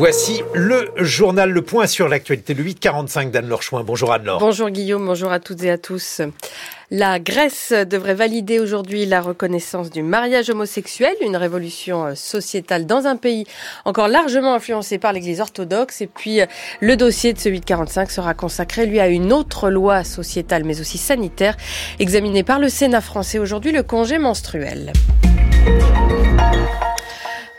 Voici le journal Le Point sur l'actualité, le 845 d'Anne-Laure Chouin. Bonjour Anne-Laure. Bonjour Guillaume, bonjour à toutes et à tous. La Grèce devrait valider aujourd'hui la reconnaissance du mariage homosexuel, une révolution euh, sociétale dans un pays encore largement influencé par l'Église orthodoxe. Et puis, euh, le dossier de ce 845 sera consacré, lui, à une autre loi sociétale, mais aussi sanitaire, examinée par le Sénat français aujourd'hui, le congé menstruel.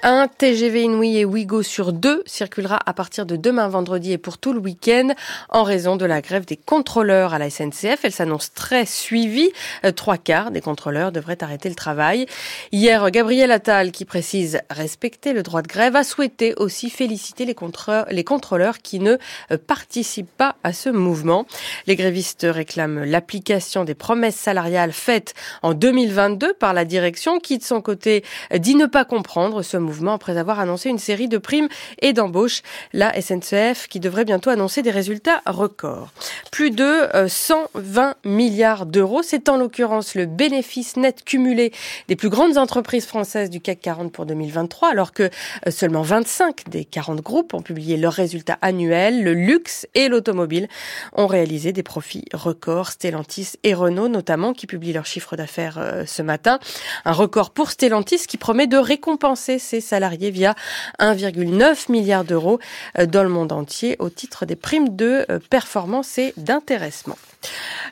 Un TGV Inouï et Ouigo sur deux circulera à partir de demain vendredi et pour tout le week-end en raison de la grève des contrôleurs à la SNCF. Elle s'annonce très suivie. Euh, trois quarts des contrôleurs devraient arrêter le travail. Hier, Gabriel Attal, qui précise respecter le droit de grève, a souhaité aussi féliciter les contrôleurs, les contrôleurs qui ne euh, participent pas à ce mouvement. Les grévistes réclament l'application des promesses salariales faites en 2022 par la direction qui, de son côté, dit ne pas comprendre ce mouvement après avoir annoncé une série de primes et d'embauches. La SNCF qui devrait bientôt annoncer des résultats records. Plus de 120 euh, milliards d'euros, c'est en l'occurrence le bénéfice net cumulé des plus grandes entreprises françaises du CAC 40 pour 2023, alors que euh, seulement 25 des 40 groupes ont publié leurs résultats annuels. Le luxe et l'automobile ont réalisé des profits records. Stellantis et Renault notamment qui publient leurs chiffres d'affaires euh, ce matin. Un record pour Stellantis qui promet de récompenser ses salariés via 1,9 milliard d'euros euh, dans le monde entier au titre des primes de euh, performance et d'intéressement.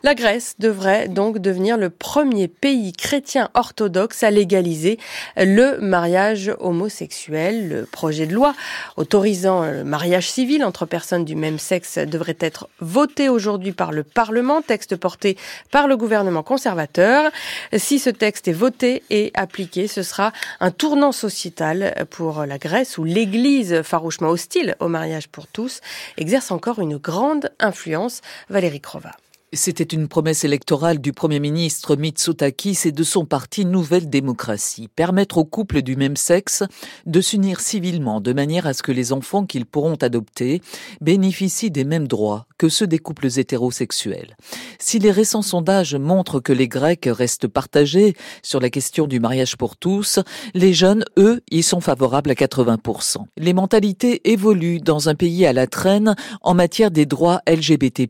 La Grèce devrait donc devenir le premier pays chrétien orthodoxe à légaliser le mariage homosexuel. Le projet de loi autorisant le mariage civil entre personnes du même sexe devrait être voté aujourd'hui par le Parlement, texte porté par le gouvernement conservateur. Si ce texte est voté et appliqué, ce sera un tournant sociétal pour la Grèce où l'Église, farouchement hostile au mariage pour tous, exerce encore une grande influence. Valérie Crova. C'était une promesse électorale du Premier ministre Mitsotakis et de son parti Nouvelle Démocratie, permettre aux couples du même sexe de s'unir civilement de manière à ce que les enfants qu'ils pourront adopter bénéficient des mêmes droits que ceux des couples hétérosexuels. Si les récents sondages montrent que les Grecs restent partagés sur la question du mariage pour tous, les jeunes, eux, y sont favorables à 80%. Les mentalités évoluent dans un pays à la traîne en matière des droits LGBT+.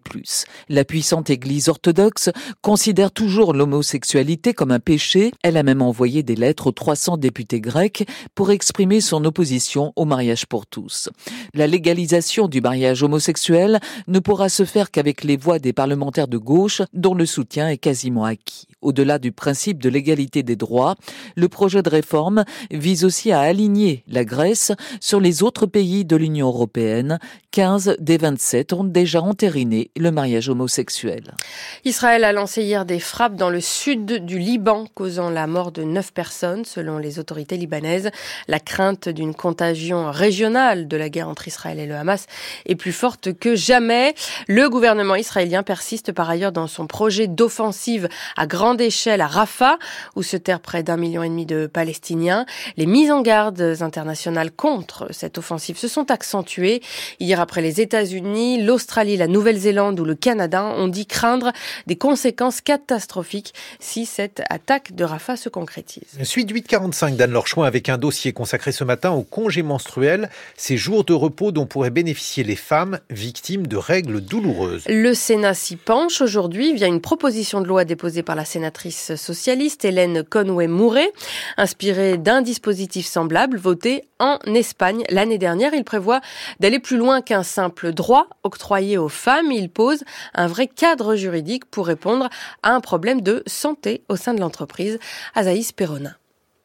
La Église orthodoxe considère toujours l'homosexualité comme un péché. Elle a même envoyé des lettres aux 300 députés grecs pour exprimer son opposition au mariage pour tous. La légalisation du mariage homosexuel ne pourra se faire qu'avec les voix des parlementaires de gauche dont le soutien est quasiment acquis. Au-delà du principe de l'égalité des droits, le projet de réforme vise aussi à aligner la Grèce sur les autres pays de l'Union européenne. 15 des 27 ont déjà entériné le mariage homosexuel. Israël a lancé hier des frappes dans le sud du Liban, causant la mort de neuf personnes, selon les autorités libanaises. La crainte d'une contagion régionale de la guerre entre Israël et le Hamas est plus forte que jamais. Le gouvernement israélien persiste par ailleurs dans son projet d'offensive à grande grande échelle à Rafah, où se terrent près d'un million et demi de Palestiniens. Les mises en garde internationales contre cette offensive se sont accentuées. Hier, après les États-Unis, l'Australie, la Nouvelle-Zélande ou le Canada ont dit craindre des conséquences catastrophiques si cette attaque de Rafah se concrétise. Suite 845 d'Anne Lorchouin avec un dossier consacré ce matin au congé menstruel, ces jours de repos dont pourraient bénéficier les femmes victimes de règles douloureuses. Le Sénat s'y penche aujourd'hui via une proposition de loi déposée par la sénatrice socialiste Hélène Conway-Mouret, inspirée d'un dispositif semblable voté en Espagne l'année dernière. Il prévoit d'aller plus loin qu'un simple droit octroyé aux femmes. Il pose un vrai cadre juridique pour répondre à un problème de santé au sein de l'entreprise. Azaïs Perronin.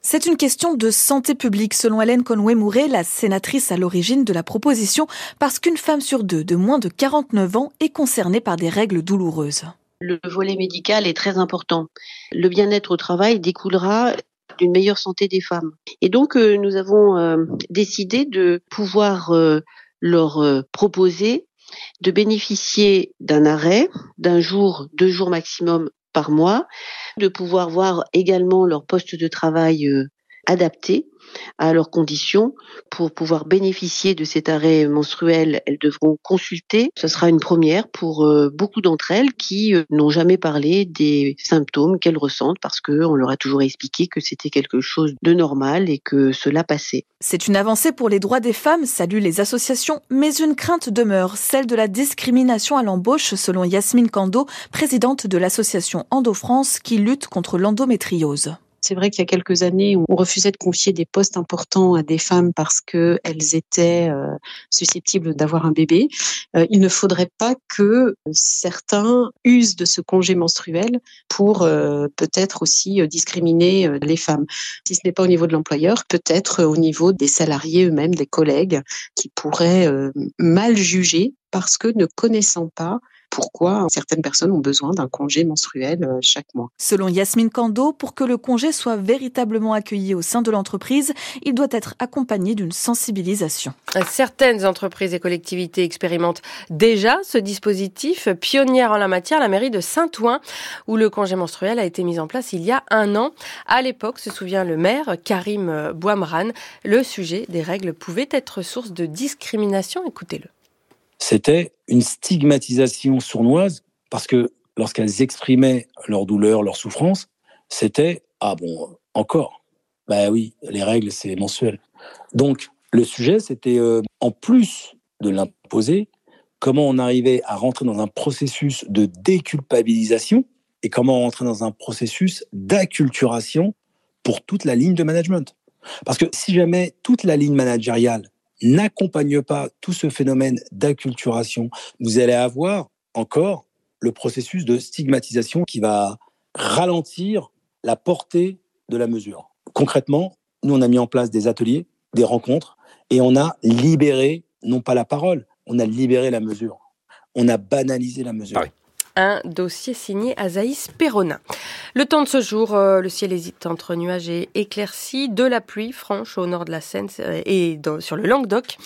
C'est une question de santé publique, selon Hélène Conway-Mouret, la sénatrice à l'origine de la proposition, parce qu'une femme sur deux de moins de 49 ans est concernée par des règles douloureuses le volet médical est très important. Le bien-être au travail découlera d'une meilleure santé des femmes. Et donc, euh, nous avons euh, décidé de pouvoir euh, leur proposer de bénéficier d'un arrêt d'un jour, deux jours maximum par mois, de pouvoir voir également leur poste de travail adaptées à leurs conditions. Pour pouvoir bénéficier de cet arrêt menstruel, elles devront consulter. Ce sera une première pour euh, beaucoup d'entre elles qui euh, n'ont jamais parlé des symptômes qu'elles ressentent parce qu'on leur a toujours expliqué que c'était quelque chose de normal et que cela passait. C'est une avancée pour les droits des femmes, saluent les associations, mais une crainte demeure, celle de la discrimination à l'embauche, selon Yasmine Kando, présidente de l'association Endo France qui lutte contre l'endométriose. C'est vrai qu'il y a quelques années, on refusait de confier des postes importants à des femmes parce qu'elles étaient euh, susceptibles d'avoir un bébé. Euh, il ne faudrait pas que certains usent de ce congé menstruel pour euh, peut-être aussi discriminer les femmes. Si ce n'est pas au niveau de l'employeur, peut-être au niveau des salariés eux-mêmes, des collègues, qui pourraient mal juger parce que ne connaissant pas pourquoi certaines personnes ont besoin d'un congé menstruel euh, chaque mois. Selon Yasmine Kando, pour que le congé soit véritablement accueilli au sein de l'entreprise, il doit être accompagné d'une sensibilisation. Certaines entreprises et collectivités expérimentent déjà ce dispositif. Pionnière en la matière, la mairie de Saint-Ouen, où le congé menstruel a été mis en place il y a un an. À l'époque, se souvient le maire, Karim Bouamran, le sujet des règles pouvait être source de discrimination. Écoutez-le c'était une stigmatisation sournoise parce que lorsqu'elles exprimaient leur douleur, leur souffrance, c'était ah bon encore? Bah oui, les règles c'est mensuel. Donc le sujet c'était euh, en plus de l'imposer, comment on arrivait à rentrer dans un processus de déculpabilisation et comment rentrer dans un processus d'acculturation pour toute la ligne de management. Parce que si jamais toute la ligne managériale n'accompagne pas tout ce phénomène d'acculturation, vous allez avoir encore le processus de stigmatisation qui va ralentir la portée de la mesure. Concrètement, nous, on a mis en place des ateliers, des rencontres, et on a libéré, non pas la parole, on a libéré la mesure. On a banalisé la mesure. Ah un dossier signé Azaïs Perronin. Le temps de ce jour, euh, le ciel hésite entre nuages et éclaircies, de la pluie franche au nord de la Seine euh, et sur le Languedoc.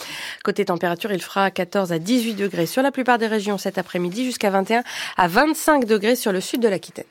Côté température, il fera 14 à 18 degrés sur la plupart des régions cet après-midi, jusqu'à 21 à 25 degrés sur le sud de l'Aquitaine.